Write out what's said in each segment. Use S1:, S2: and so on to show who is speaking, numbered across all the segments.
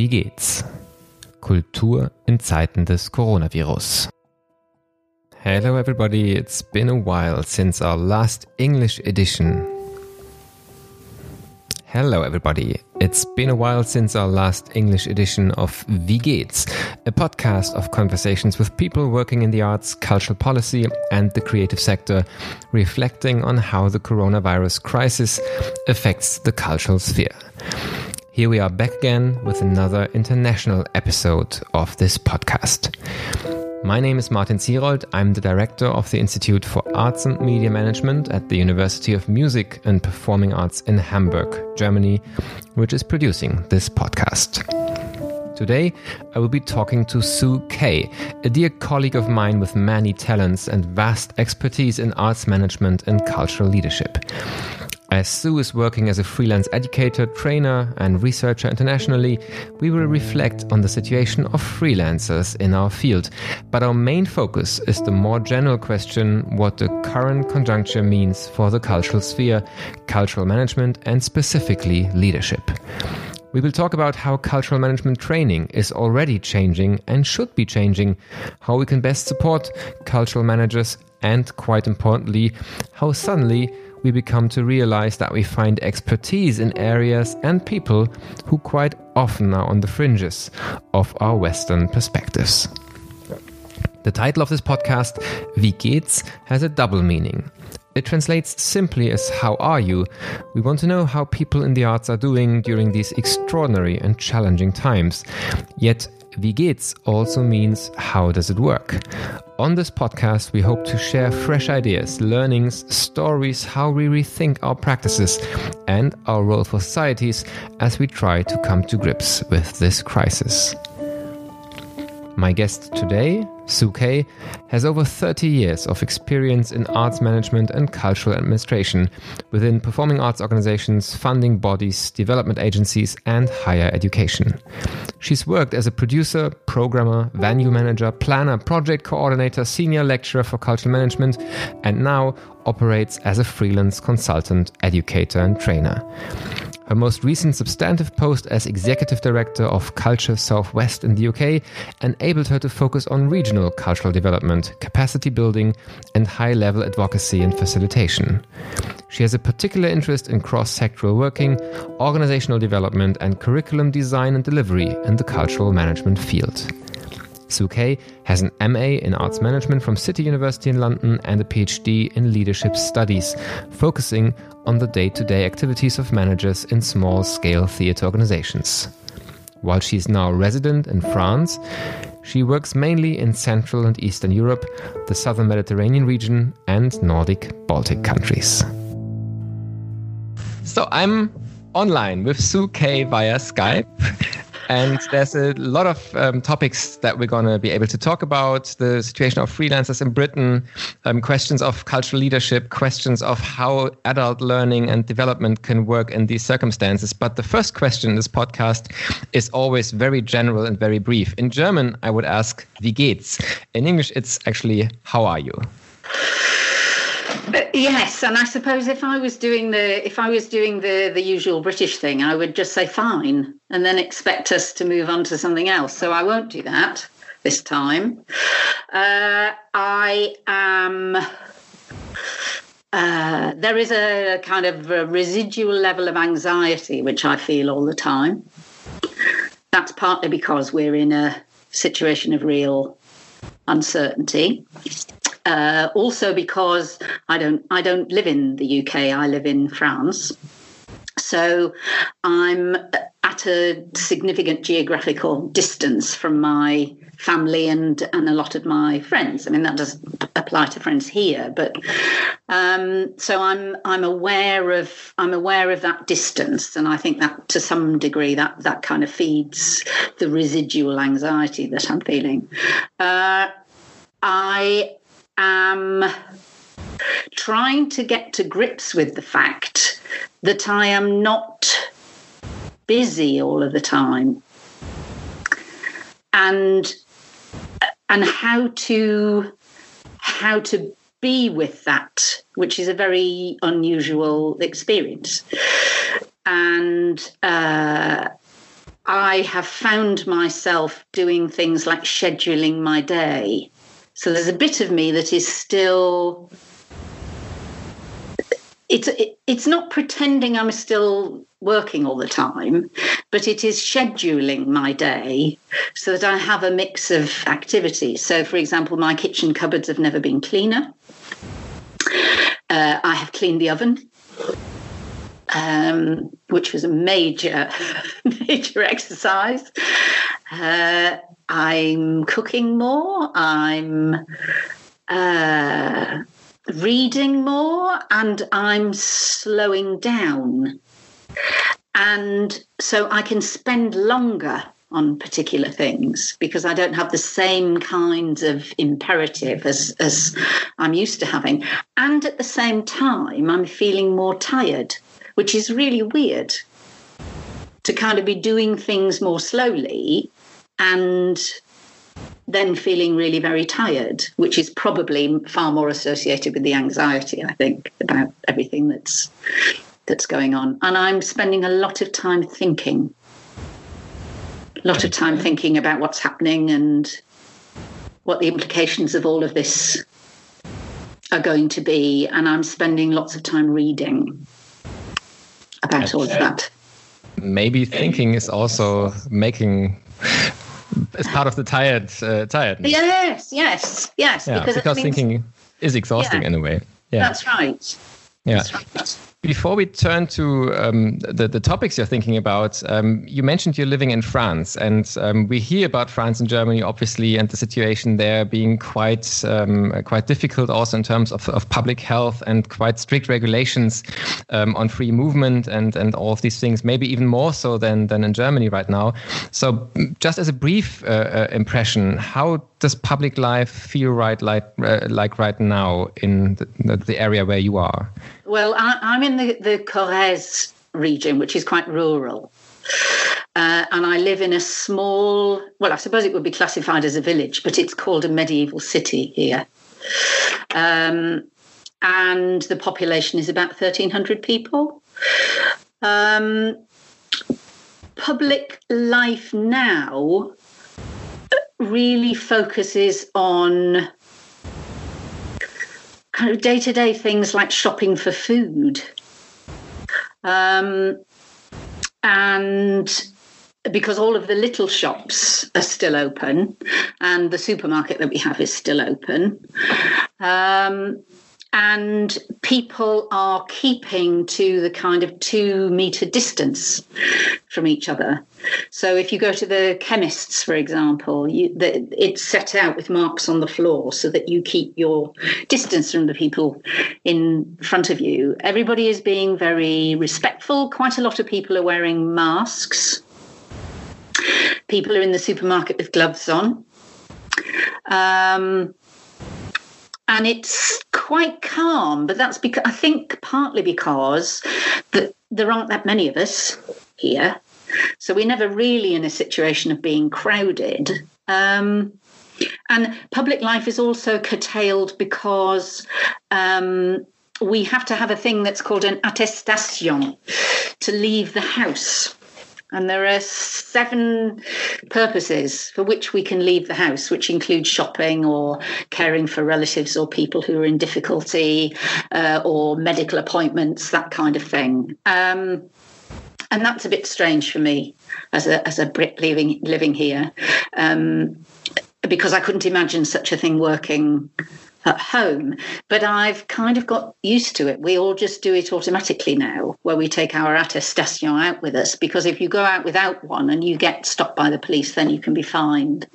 S1: Wie geht's? Kultur in Zeiten des Coronavirus. Hello everybody, it's been a while since our last English edition. Hello everybody, it's been a while since our last English edition of Wie geht's, a podcast of conversations with people working in the arts, cultural policy, and the creative sector, reflecting on how the coronavirus crisis affects the cultural sphere. Here we are back again with another international episode of this podcast. My name is Martin Zierold. I'm the director of the Institute for Arts and Media Management at the University of Music and Performing Arts in Hamburg, Germany, which is producing this podcast. Today, I will be talking to Sue Kay, a dear colleague of mine with many talents and vast expertise in arts management and cultural leadership. As Sue is working as a freelance educator, trainer, and researcher internationally, we will reflect on the situation of freelancers in our field. But our main focus is the more general question what the current conjuncture means for the cultural sphere, cultural management, and specifically leadership. We will talk about how cultural management training is already changing and should be changing, how we can best support cultural managers, and quite importantly, how suddenly we become to realize that we find expertise in areas and people who quite often are on the fringes of our Western perspectives. The title of this podcast, Wie geht's, has a double meaning. It translates simply as How are you? We want to know how people in the arts are doing during these extraordinary and challenging times. Yet, Wie geht's also means how does it work? On this podcast, we hope to share fresh ideas, learnings, stories, how we rethink our practices and our role for societies as we try to come to grips with this crisis. My guest today, Sue Kay, has over 30 years of experience in arts management and cultural administration within performing arts organizations, funding bodies, development agencies, and higher education. She's worked as a producer, programmer, venue manager, planner, project coordinator, senior lecturer for cultural management, and now operates as a freelance consultant, educator, and trainer. Her most recent substantive post as Executive Director of Culture Southwest in the UK enabled her to focus on regional cultural development, capacity building, and high level advocacy and facilitation. She has a particular interest in cross sectoral working, organizational development, and curriculum design and delivery in the cultural management field. Sue Kay has an MA in Arts Management from City University in London and a PhD in Leadership Studies, focusing on the day to day activities of managers in small scale theatre organizations. While she is now resident in France, she works mainly in Central and Eastern Europe, the Southern Mediterranean region, and Nordic Baltic countries. So I'm online with Sue Kay via Skype. And there's a lot of um, topics that we're going to be able to talk about the situation of freelancers in Britain, um, questions of cultural leadership, questions of how adult learning and development can work in these circumstances. But the first question in this podcast is always very general and very brief. In German, I would ask, wie geht's? In English, it's actually, how are you?
S2: Yes, and I suppose if I was doing the if I was doing the the usual British thing, I would just say fine and then expect us to move on to something else. So I won't do that this time. Uh, I am. Uh, there is a kind of a residual level of anxiety which I feel all the time. That's partly because we're in a situation of real uncertainty. Uh, also because I don't I don't live in the UK. I live in France. So I'm at a significant geographical distance from my family and and a lot of my friends. I mean that does apply to friends here, but um, so I'm I'm aware of I'm aware of that distance, and I think that to some degree that that kind of feeds the residual anxiety that I'm feeling. Uh, I am trying to get to grips with the fact that I am not busy all of the time and and how to how to be with that which is a very unusual experience and uh, I have found myself doing things like scheduling my day. So there's a bit of me that is still. It's it, it's not pretending I'm still working all the time, but it is scheduling my day so that I have a mix of activities. So, for example, my kitchen cupboards have never been cleaner. Uh, I have cleaned the oven um, which was a major, major exercise. Uh, I'm cooking more. I'm uh, reading more, and I'm slowing down. And so I can spend longer on particular things because I don't have the same kinds of imperative as, as I'm used to having. And at the same time, I'm feeling more tired which is really weird to kind of be doing things more slowly and then feeling really very tired, which is probably far more associated with the anxiety, I think, about everything that's that's going on. And I'm spending a lot of time thinking. A lot of time thinking about what's happening and what the implications of all of this are going to be. And I'm spending lots of time reading about all of that.
S1: Maybe thinking is also making as part of the tired uh, tiredness.
S2: Yes, yes, yes.
S1: Yeah, because, because thinking is exhausting
S2: yeah,
S1: in a way.
S2: Yeah, that's right.
S1: Yeah. That's right. Before we turn to um, the, the topics you're thinking about, um, you mentioned you're living in France, and um, we hear about France and Germany, obviously, and the situation there being quite um, quite difficult, also in terms of, of public health and quite strict regulations um, on free movement and and all of these things, maybe even more so than than in Germany right now. So, just as a brief uh, uh, impression, how does public life feel right like uh, like right now in the, the area where you are?
S2: Well, I, am in the, the Corrèze region, which is quite rural. Uh, and I live in a small, well, I suppose it would be classified as a village, but it's called a medieval city here. Um, and the population is about 1,300 people. Um, public life now really focuses on kind of day to day things like shopping for food. Um, and because all of the little shops are still open and the supermarket that we have is still open. Um, and people are keeping to the kind of two meter distance from each other. So if you go to the chemists, for example, you, the, it's set out with marks on the floor so that you keep your distance from the people in front of you. Everybody is being very respectful. Quite a lot of people are wearing masks. People are in the supermarket with gloves on. Um, and it's quite calm. But that's because I think partly because that there aren't that many of us here, so we're never really in a situation of being crowded. Um, and public life is also curtailed because um, we have to have a thing that's called an attestation to leave the house. And there are seven purposes for which we can leave the house, which include shopping or caring for relatives or people who are in difficulty uh, or medical appointments, that kind of thing. Um, and that's a bit strange for me as a as a Brit living living here, um, because I couldn't imagine such a thing working at home. But I've kind of got used to it. We all just do it automatically now, where we take our attestation out with us. Because if you go out without one and you get stopped by the police, then you can be fined.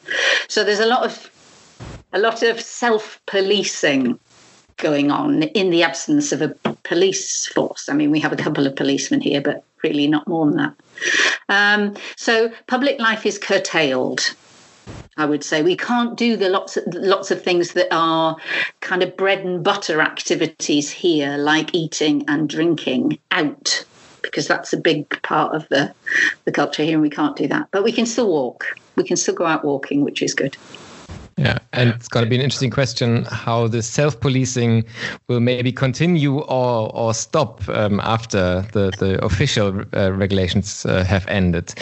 S2: So there's a lot of a lot of self policing going on in the absence of a police force. I mean, we have a couple of policemen here, but really not more than that. Um, so public life is curtailed. I would say we can't do the lots of lots of things that are kind of bread and butter activities here, like eating and drinking out, because that's a big part of the the culture here, and we can't do that. But we can still walk. We can still go out walking, which is good.
S1: Yeah, and it's going to be an interesting question how the self-policing will maybe continue or or stop um, after the the official uh, regulations uh, have ended.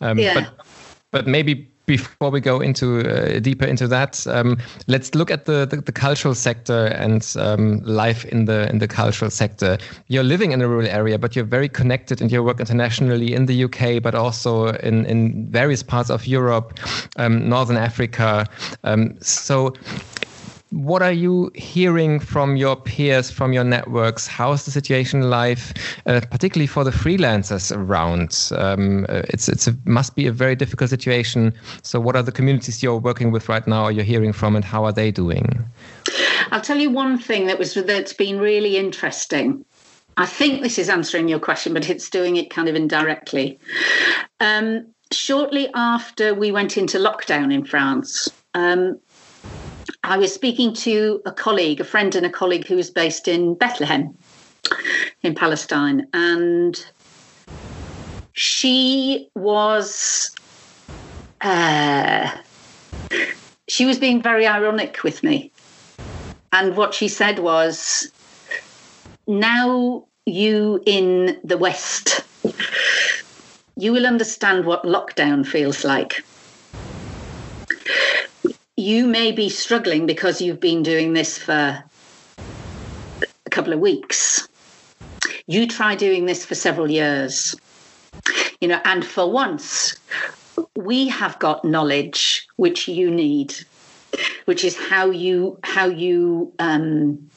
S2: Um, yeah.
S1: But but maybe before we go into uh, deeper into that, um, let's look at the, the, the cultural sector and um, life in the in the cultural sector. You're living in a rural area, but you're very connected and you work internationally in the UK, but also in in various parts of Europe, um, Northern Africa. Um, so what are you hearing from your peers, from your networks? How is the situation live, uh, particularly for the freelancers around? Um, uh, it's it's a, must be a very difficult situation. So, what are the communities you're working with right now? Or you're hearing from, and how are they doing?
S2: I'll tell you one thing that was that's been really interesting. I think this is answering your question, but it's doing it kind of indirectly. Um, shortly after we went into lockdown in France, um, I was speaking to a colleague, a friend and a colleague who was based in Bethlehem in Palestine. And she was uh, she was being very ironic with me. And what she said was, now you in the West, you will understand what lockdown feels like you may be struggling because you've been doing this for a couple of weeks. You try doing this for several years. You know, and for once, we have got knowledge which you need, which is how you how you um,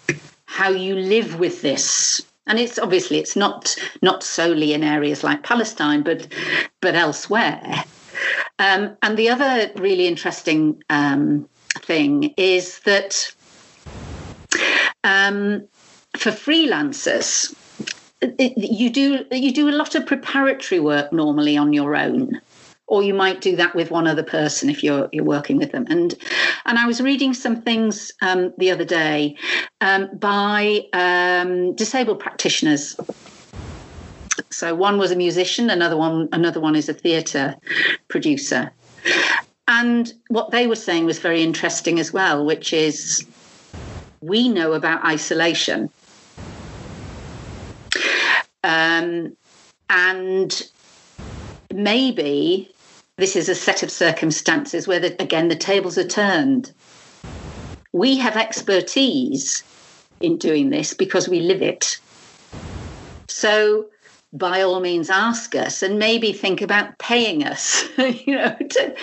S2: how you live with this and it's obviously it's not not solely in areas like Palestine, but but elsewhere. Um, and the other really interesting um, thing is that um, for freelancers, it, you do you do a lot of preparatory work normally on your own or you might do that with one other person if you're you're working with them. And and I was reading some things um, the other day um, by um, disabled practitioners so one was a musician, another one another one is a theatre producer. And what they were saying was very interesting as well, which is we know about isolation. Um, and maybe this is a set of circumstances where, the, again, the tables are turned. We have expertise in doing this because we live it. So by all means ask us and maybe think about paying us you know to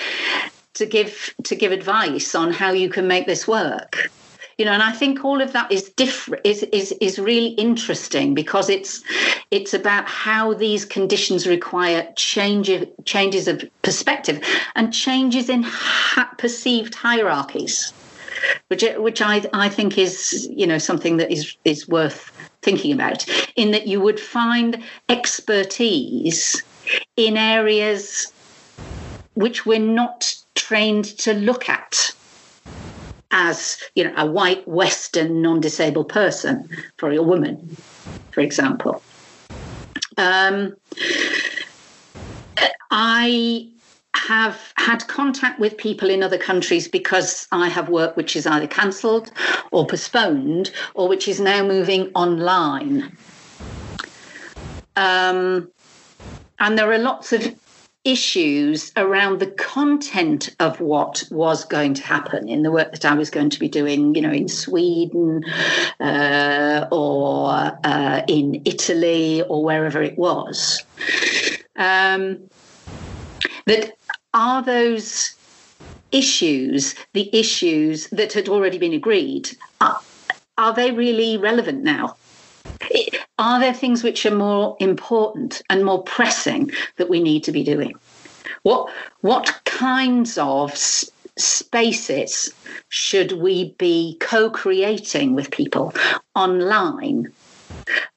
S2: to give to give advice on how you can make this work. You know and i think all of that is different is is is really interesting because it's it's about how these conditions require change changes of perspective and changes in ha- perceived hierarchies which which i i think is you know something that is is worth thinking about, in that you would find expertise in areas which we're not trained to look at as you know a white western non-disabled person for a woman for example. Um, i have had contact with people in other countries because I have work which is either cancelled or postponed or which is now moving online. Um, and there are lots of issues around the content of what was going to happen in the work that I was going to be doing, you know, in Sweden uh, or uh, in Italy or wherever it was. Um, that are those issues the issues that had already been agreed? Are, are they really relevant now? Are there things which are more important and more pressing that we need to be doing? What what kinds of spaces should we be co-creating with people online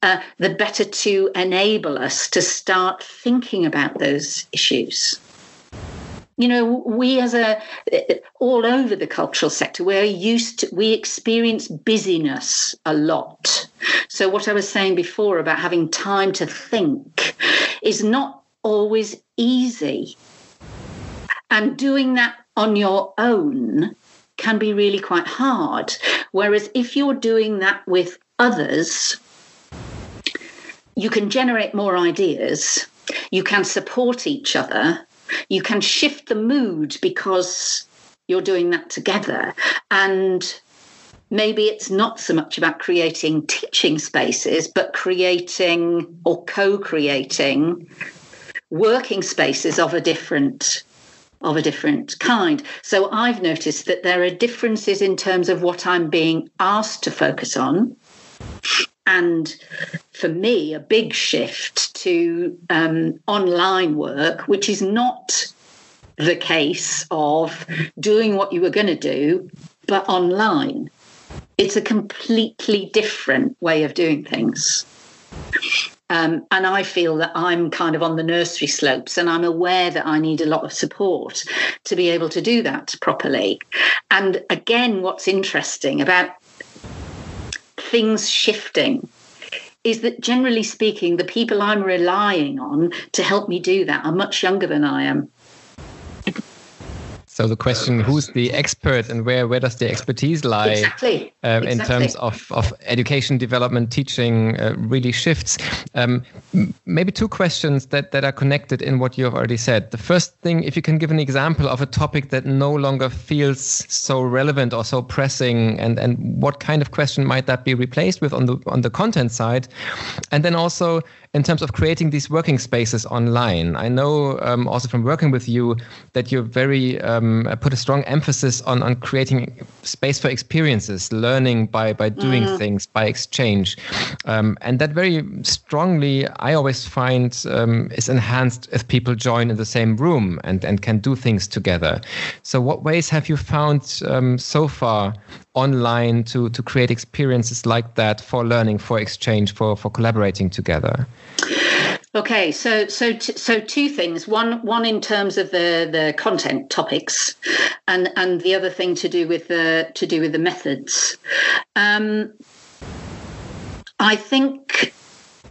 S2: uh, the better to enable us to start thinking about those issues you know we as a all over the cultural sector we're used to we experience busyness a lot. So what i was saying before about having time to think is not always easy. And doing that on your own can be really quite hard. Whereas if you're doing that with others, you can generate more ideas, you can support each other, you can shift the mood because you're doing that together. And maybe it's not so much about creating teaching spaces, but creating or co creating working spaces of a different of a different kind. So I've noticed that there are differences in terms of what I'm being asked to focus on. And for me, a big shift to um, online work, which is not the case of doing what you were going to do, but online. It's a completely different way of doing things. Um, and I feel that I'm kind of on the nursery slopes and I'm aware that I need a lot of support to be able to do that properly. And again, what's interesting about things shifting is that generally speaking, the people I'm relying on to help me do that are much younger than I am.
S1: So the question, who's the expert and where, where does the expertise lie
S2: exactly.
S1: Uh,
S2: exactly.
S1: in terms of, of education, development, teaching uh, really shifts? Um, maybe two questions that, that are connected in what you have already said. The first thing, if you can give an example of a topic that no longer feels so relevant or so pressing and, and what kind of question might that be replaced with on the, on the content side? And then also in terms of creating these working spaces online. I know um, also from working with you that you're very um, put a strong emphasis on on creating space for experiences, learning by by doing mm. things, by exchange, um, and that very strongly I always find um, is enhanced if people join in the same room and and can do things together. So, what ways have you found um, so far online to to create experiences like that for learning, for exchange, for for collaborating together?
S2: Okay, so so t- so two things. One one in terms of the the content topics, and and the other thing to do with the to do with the methods. Um, I think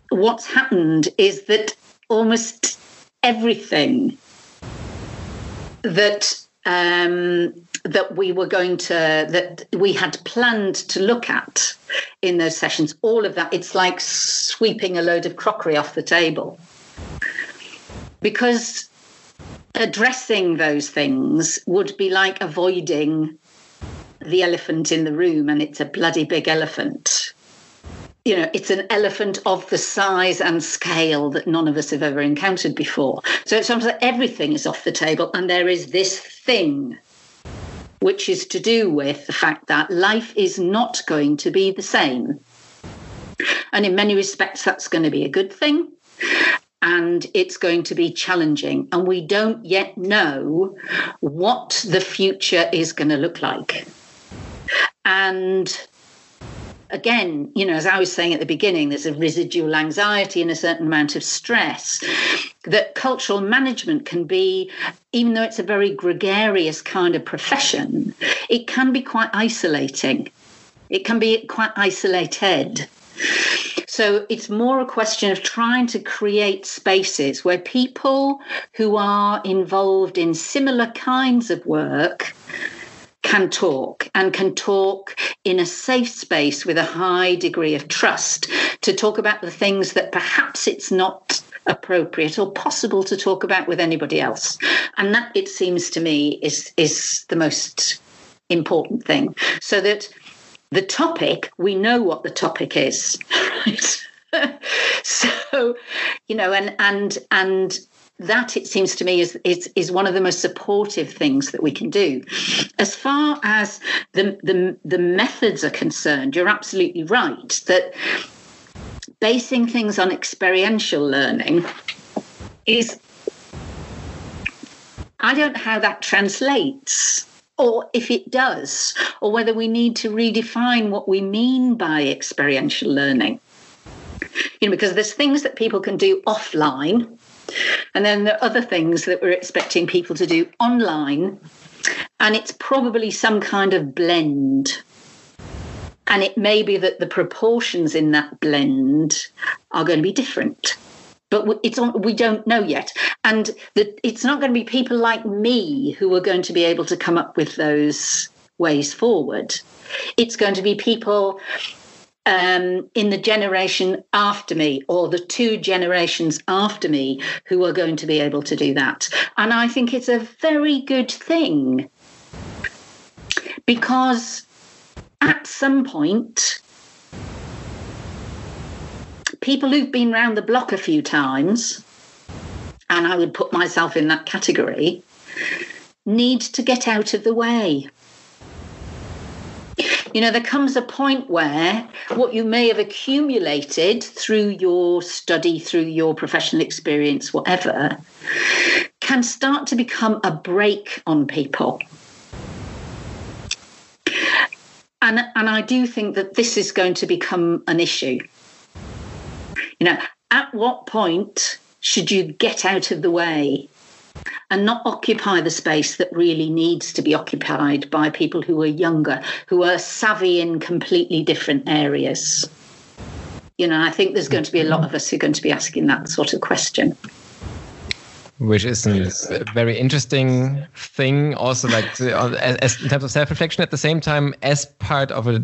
S2: what's happened is that almost everything that um, that we were going to that we had planned to look at in those sessions. All of that it's like sweeping a load of crockery off the table. Because addressing those things would be like avoiding the elephant in the room and it's a bloody big elephant you know, it's an elephant of the size and scale that none of us have ever encountered before. So it's almost like everything is off the table, and there is this thing which is to do with the fact that life is not going to be the same. And in many respects, that's going to be a good thing. And it's going to be challenging. And we don't yet know what the future is going to look like. And again, you know, as I was saying at the beginning, there's a residual anxiety and a certain amount of stress that cultural management can be, even though it's a very gregarious kind of profession, it can be quite isolating. It can be quite isolated. So it's more a question of trying to create spaces where people who are involved in similar kinds of work can talk and can talk in a safe space with a high degree of trust to talk about the things that perhaps it's not appropriate or possible to talk about with anybody else. And that it seems to me is is the most important thing. So that the topic we know what the topic is right? So you know and and and that it seems to me is, is is one of the most supportive things that we can do. As far as the the, the methods are concerned you're absolutely right that basing things on experiential learning is i don't know how that translates or if it does or whether we need to redefine what we mean by experiential learning. You know because there's things that people can do offline and then there are other things that we're expecting people to do online. And it's probably some kind of blend. And it may be that the proportions in that blend are going to be different. But it's on, we don't know yet. And the, it's not going to be people like me who are going to be able to come up with those ways forward. It's going to be people um, in the generation after me or the two generations after me who are going to be able to do that. And I think it's a very good thing because at some point, people who've been round the block a few times, and I would put myself in that category, need to get out of the way. You know, there comes a point where what you may have accumulated through your study, through your professional experience, whatever, can start to become a brake on people. And, and I do think that this is going to become an issue. You know, at what point should you get out of the way and not occupy the space that really needs to be occupied by people who are younger, who are savvy in completely different areas. You know, I think there's going to be a lot of us who are going to be asking that sort of question
S1: which is a very interesting thing also like as, in terms of self-reflection at the same time as part of a,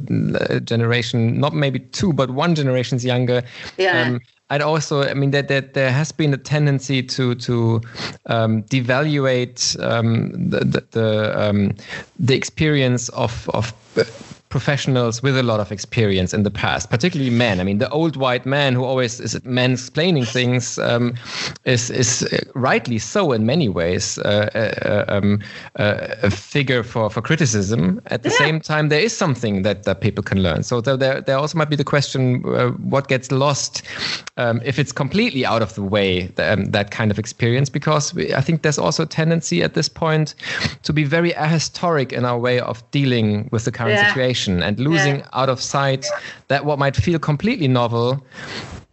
S1: a generation not maybe two but one generation's younger
S2: yeah. Um,
S1: I'd also, I mean, that, that there has been a tendency to to um, devaluate um, the the the, um, the experience of of professionals with a lot of experience in the past, particularly men. I mean, the old white man who always is mansplaining things um, is is uh, rightly so in many ways uh, uh, um, uh, a figure for, for criticism. At the yeah. same time, there is something that, that people can learn. So there there also might be the question: uh, what gets lost um, if it's completely out of the way? Um, that kind of experience, because we, I think there's also a tendency at this point to be very ahistoric in our way of dealing with the current yeah. situation and losing yeah. out of sight that what might feel completely novel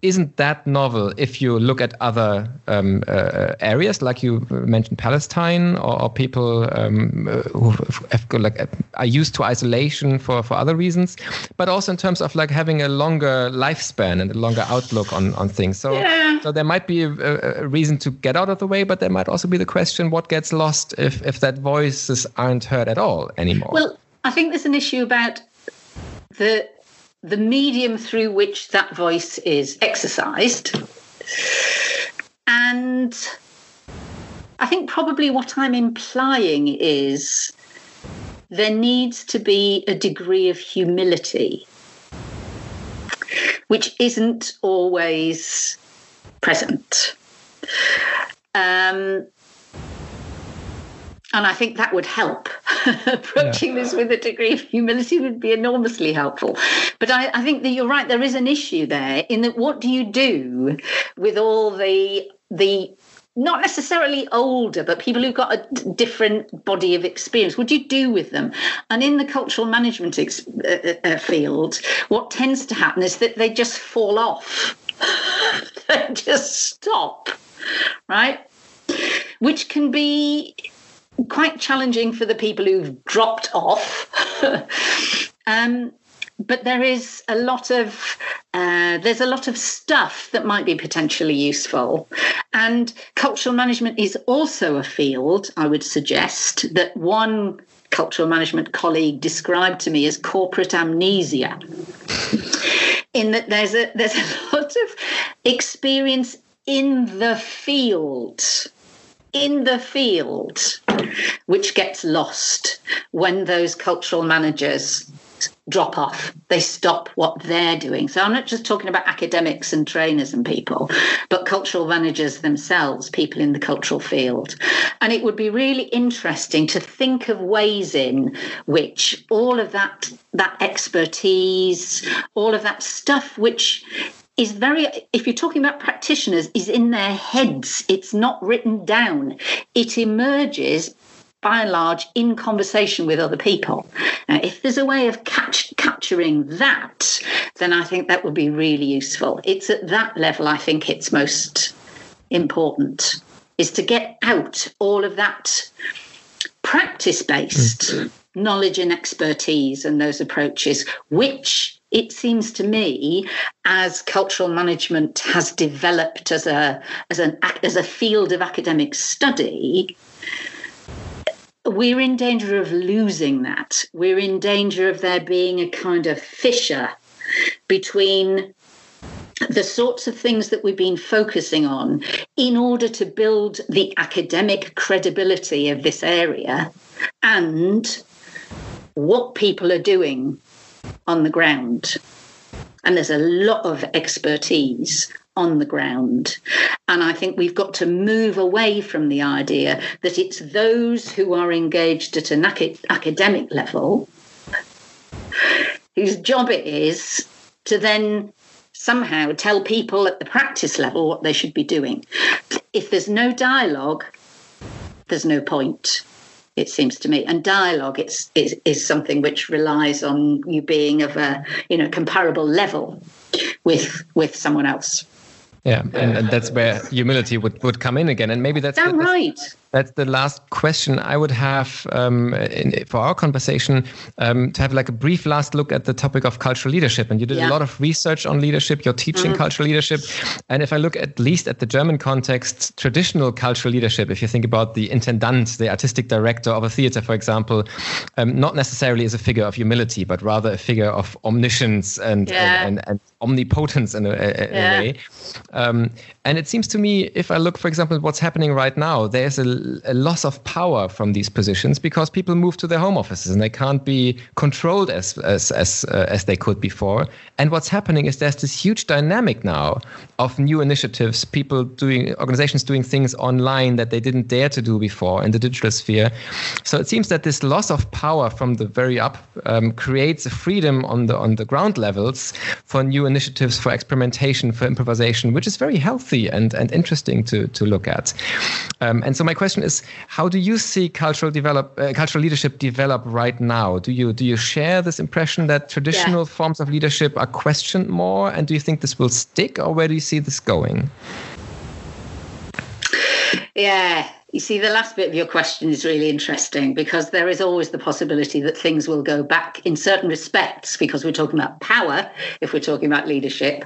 S1: isn't that novel if you look at other um, uh, areas like you mentioned Palestine or, or people um, who have, like are used to isolation for, for other reasons but also in terms of like having a longer lifespan and a longer outlook on, on things so yeah. so there might be a, a, reason to get out of the way but there might also be the question what gets lost if if that voices aren't heard at all anymore
S2: well I think there's an issue about the the medium through which that voice is exercised. And I think probably what I'm implying is there needs to be a degree of humility, which isn't always present. Um, and I think that would help. Approaching yeah. this with a degree of humility would be enormously helpful. But I, I, think that you're right. There is an issue there in that what do you do with all the the not necessarily older, but people who've got a different body of experience. What do you do with them? And in the cultural management ex- uh, uh, field, what tends to happen is that they just fall off. they just stop, right? Which can be quite challenging for the people who've dropped off. um, but there is a lot of uh, there's a lot of stuff that might be potentially useful and cultural management is also a field i would suggest that one cultural management colleague described to me as corporate amnesia in that there's a there's a lot of experience in the field in the field, which gets lost when those cultural managers drop off. They stop what they're doing. So I'm not just talking about academics and trainers and people, but cultural managers themselves, people in the cultural field. And it would be really interesting to think of ways in which all of that that expertise, all of that stuff which is very if you're talking about practitioners is in their heads. It's not written down. It emerges by and large in conversation with other people. Now if there's a way of catch, capturing that then i think that would be really useful. It's at that level i think it's most important is to get out all of that practice based mm-hmm. knowledge and expertise and those approaches which it seems to me as cultural management has developed as a as an as a field of academic study we're in danger of losing that. We're in danger of there being a kind of fissure between the sorts of things that we've been focusing on in order to build the academic credibility of this area and what people are doing on the ground. And there's a lot of expertise on the ground. And I think we've got to move away from the idea that it's those who are engaged at an academic level whose job it is to then somehow tell people at the practice level what they should be doing. If there's no dialogue, there's no point it seems to me. And dialogue is, is, is something which relies on you being of a you know comparable level with with someone else.
S1: Yeah, and, and that's where humility would, would come in again. And maybe that's, that's
S2: right.
S1: That's the last question I would have um, in, for our conversation um, to have like a brief last look at the topic of cultural leadership. And you did yeah. a lot of research on leadership. You're teaching mm. cultural leadership, and if I look at least at the German context, traditional cultural leadership, if you think about the intendant, the artistic director of a theater, for example, um, not necessarily as a figure of humility, but rather a figure of omniscience and yeah. and, and, and, omnipotence in a, a, yeah. a way. Um, and it seems to me, if I look, for example, what's happening right now, there's a a loss of power from these positions because people move to their home offices and they can't be controlled as as as, uh, as they could before. And what's happening is there's this huge dynamic now of new initiatives, people doing organizations doing things online that they didn't dare to do before in the digital sphere. So it seems that this loss of power from the very up um, creates a freedom on the on the ground levels for new initiatives, for experimentation, for improvisation, which is very healthy and and interesting to to look at. Um, and so my question question is, how do you see cultural develop uh, cultural leadership develop right now? Do you do you share this impression that traditional yeah. forms of leadership are questioned more, and do you think this will stick, or where do you see this going?
S2: Yeah, you see, the last bit of your question is really interesting because there is always the possibility that things will go back in certain respects because we're talking about power, if we're talking about leadership.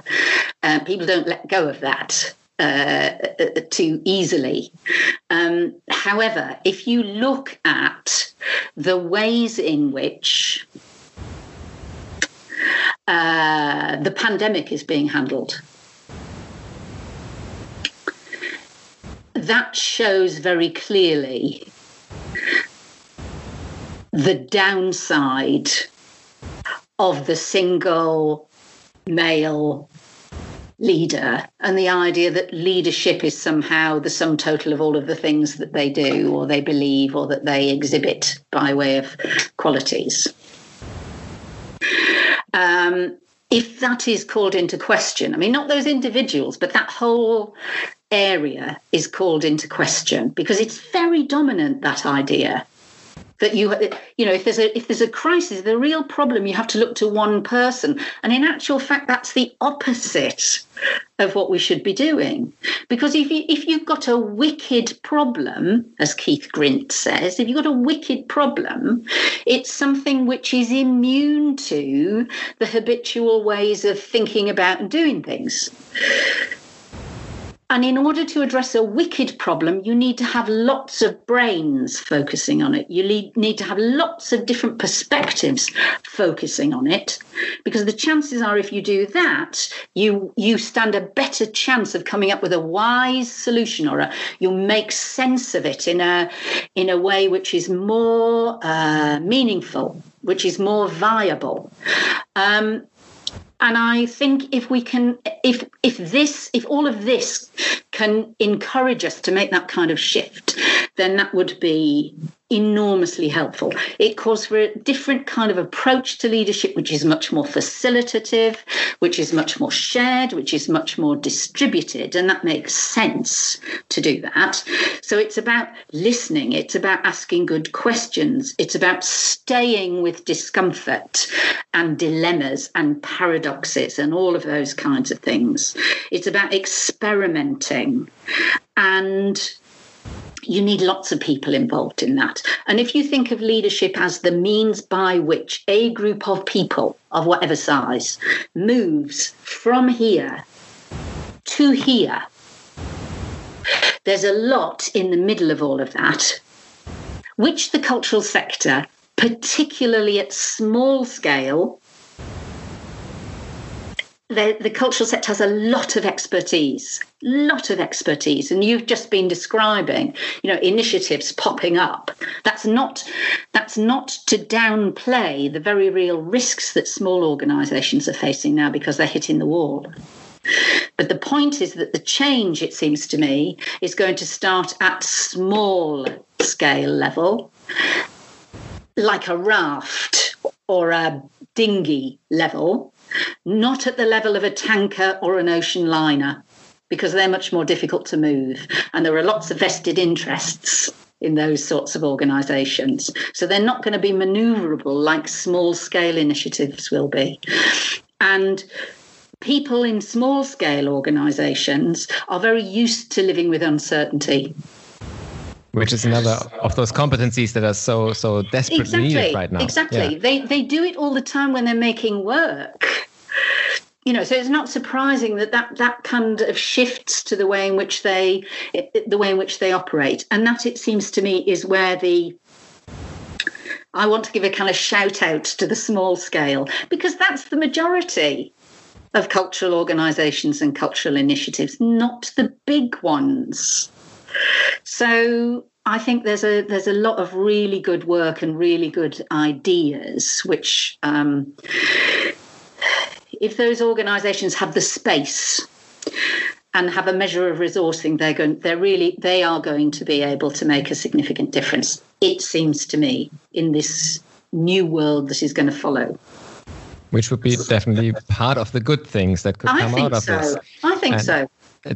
S2: Uh, people don't let go of that uh, too easily. Um, however, if you look at the ways in which uh, the pandemic is being handled, that shows very clearly the downside of the single male leader and the idea that leadership is somehow the sum total of all of the things that they do or they believe or that they exhibit by way of qualities. Um, if that is called into question, I mean, not those individuals, but that whole area is called into question because it's very dominant, that idea that you you know if there's a if there's a crisis the real problem you have to look to one person. And in actual fact that's the opposite of what we should be doing. Because if you if you've got a wicked problem as Keith Grint says if you've got a wicked problem it's something which is immune to the habitual ways of thinking about and doing things and in order to address a wicked problem, you need to have lots of brains focusing on it. You need to have lots of different perspectives focusing on it. Because the chances are, if you do that, you, you stand a better chance of coming up with a wise solution or a, you'll make sense of it in a, in a way which is more uh, meaningful, which is more viable. Um, and I think if we can, if if this, if all of this can encourage us to make that kind of shift, then that would be enormously helpful. It calls for a different kind of approach to leadership, which is much more facilitative, which is much more shared, which is much more distributed. And that makes sense to do that. So it's about listening, it's about asking good questions, it's about staying with discomfort and dilemmas and paradoxes and all of those kinds of things. It's about experimenting and you need lots of people involved in that. And if you think of leadership as the means by which a group of people of whatever size moves from here to here, there's a lot in the middle of all of that which the cultural sector, particularly at small scale, the, the cultural sector has a lot of expertise, lot of expertise, and you've just been describing, you know, initiatives popping up. That's not that's not to downplay the very real risks that small organisations are facing now because they're hitting the wall. But the point is that the change, it seems to me, is going to start at small scale level, like a raft or a dinghy level not at the level of a tanker or an ocean liner, because they're much more difficult to move. And there are lots of vested interests in those sorts of organisations. So they're not going to be manoeuvrable like small scale initiatives will be. And people in small scale organisations are very used to living with uncertainty
S1: which is another of those competencies that are so so desperately
S2: exactly,
S1: needed right now.
S2: Exactly. Yeah. They they do it all the time when they're making work. You know, so it's not surprising that that, that kind of shifts to the way in which they the way in which they operate, and that it seems to me is where the I want to give a kind of shout out to the small scale because that's the majority of cultural organisations and cultural initiatives, not the big ones. So I think there's a there's a lot of really good work and really good ideas, which um, if those organisations have the space and have a measure of resourcing, they're going they're really they are going to be able to make a significant difference. It seems to me in this new world that is going to follow.
S1: Which would be definitely part of the good things that could come out of
S2: so.
S1: this.
S2: I think and so.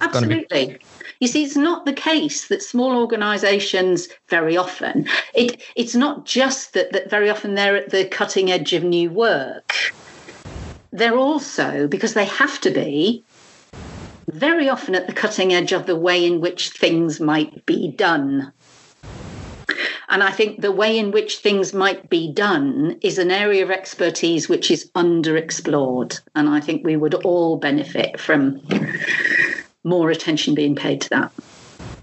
S2: Absolutely. You see, it's not the case that small organisations very often. It it's not just that that very often they're at the cutting edge of new work. They're also because they have to be very often at the cutting edge of the way in which things might be done. And I think the way in which things might be done is an area of expertise which is underexplored. And I think we would all benefit from more attention being paid to that.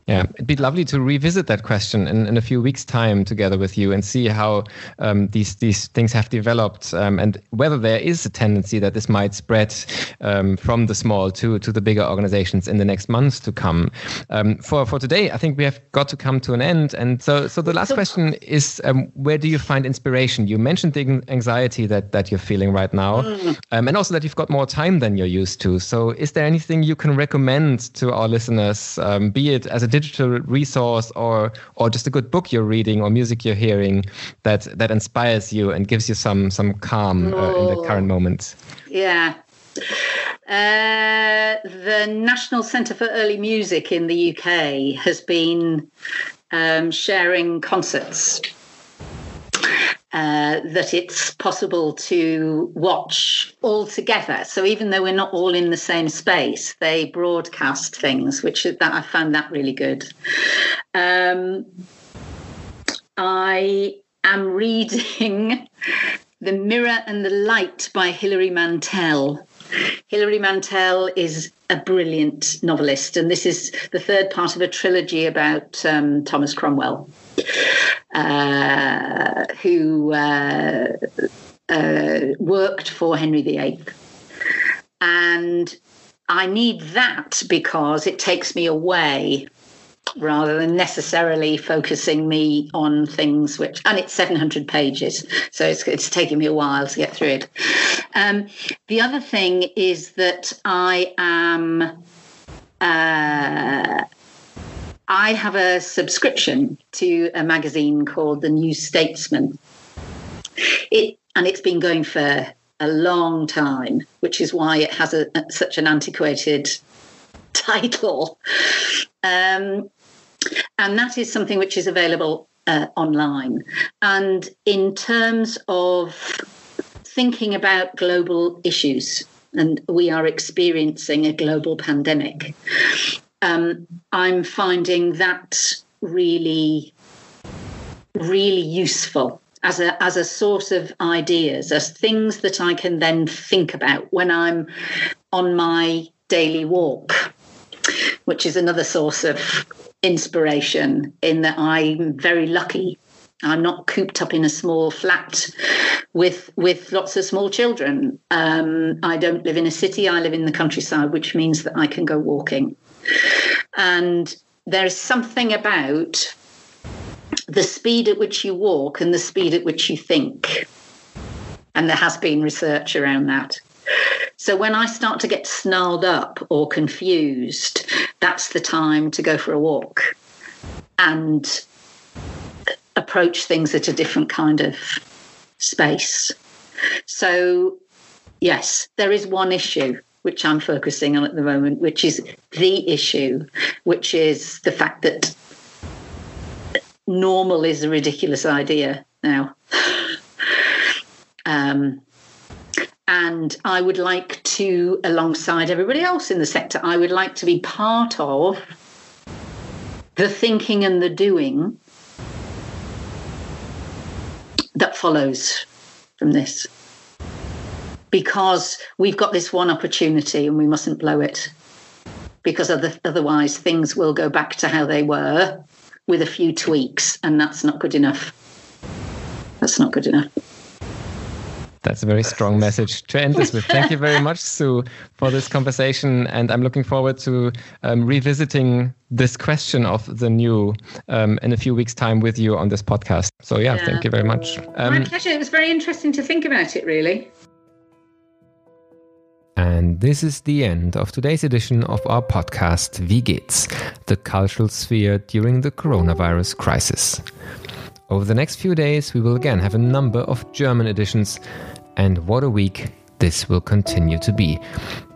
S1: Yeah, it'd be lovely to revisit that question in, in a few weeks' time together with you and see how um, these these things have developed um, and whether there is a tendency that this might spread um, from the small to to the bigger organizations in the next months to come. Um, for for today, I think we have got to come to an end. And so so the last question is, um, where do you find inspiration? You mentioned the anxiety that that you're feeling right now, mm. Um, and also that you've got more time than you're used to. So is there anything you can recommend to our listeners, be it as a digital resource or or just a good book you're reading or music you're hearing that that inspires you and gives you some some calm uh, in the current moment?
S2: Yeah. Uh, the National Centre for Early Music in the UK has been um, sharing concerts uh, that it's possible to watch all together. So even though we're not all in the same space, they broadcast things, which that I found that really good. Um, I am reading The Mirror and the Light by Hilary Mantel. Hilary Mantel is a brilliant novelist, and this is the third part of a trilogy about um, Thomas Cromwell uh, who uh, uh, worked for Henry VIII. And I need that because it takes me away rather than necessarily focusing me on things which and it's 700 pages so it's, it's taking me a while to get through it um, the other thing is that i am uh, I have a subscription to a magazine called The New Statesman. It and it's been going for a long time, which is why it has a, such an antiquated title. Um, and that is something which is available uh, online. And in terms of thinking about global issues, and we are experiencing a global pandemic um, I'm finding that really, really useful as a as a source of ideas, as things that I can then think about when I'm on my daily walk, which is another source of inspiration. In that I'm very lucky I'm not cooped up in a small flat with with lots of small children. Um, I don't live in a city. I live in the countryside, which means that I can go walking. And there is something about the speed at which you walk and the speed at which you think. And there has been research around that. So when I start to get snarled up or confused, that's the time to go for a walk and approach things at a different kind of space. So, yes, there is one issue which I'm focusing on at the moment, which is the issue, which is the fact that normal is a ridiculous idea now. um, and I would like to, alongside everybody else in the sector, I would like to be part of the thinking and the doing that follows from this. Because we've got this one opportunity and we mustn't blow it. Because otherwise, things will go back to how they were with a few tweaks, and that's not good enough. That's not good enough.
S1: That's a very strong message to end this with. Thank you very much, Sue, for this conversation. And I'm looking forward to um, revisiting this question of the new um, in a few weeks' time with you on this podcast. So, yeah, yeah. thank you very much.
S2: Um, My pleasure. It was very interesting to think about it, really.
S1: And this is the end of today's edition of our podcast, Wie geht's? The cultural sphere during the coronavirus crisis. Over the next few days, we will again have a number of German editions and what a week this will continue to be.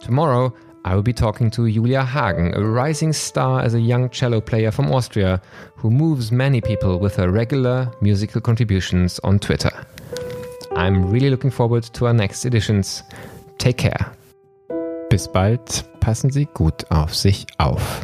S1: Tomorrow, I will be talking to Julia Hagen, a rising star as a young cello player from Austria who moves many people with her regular musical contributions on Twitter. I'm really looking forward to our next editions. Take care. Bis bald, passen Sie gut auf sich auf.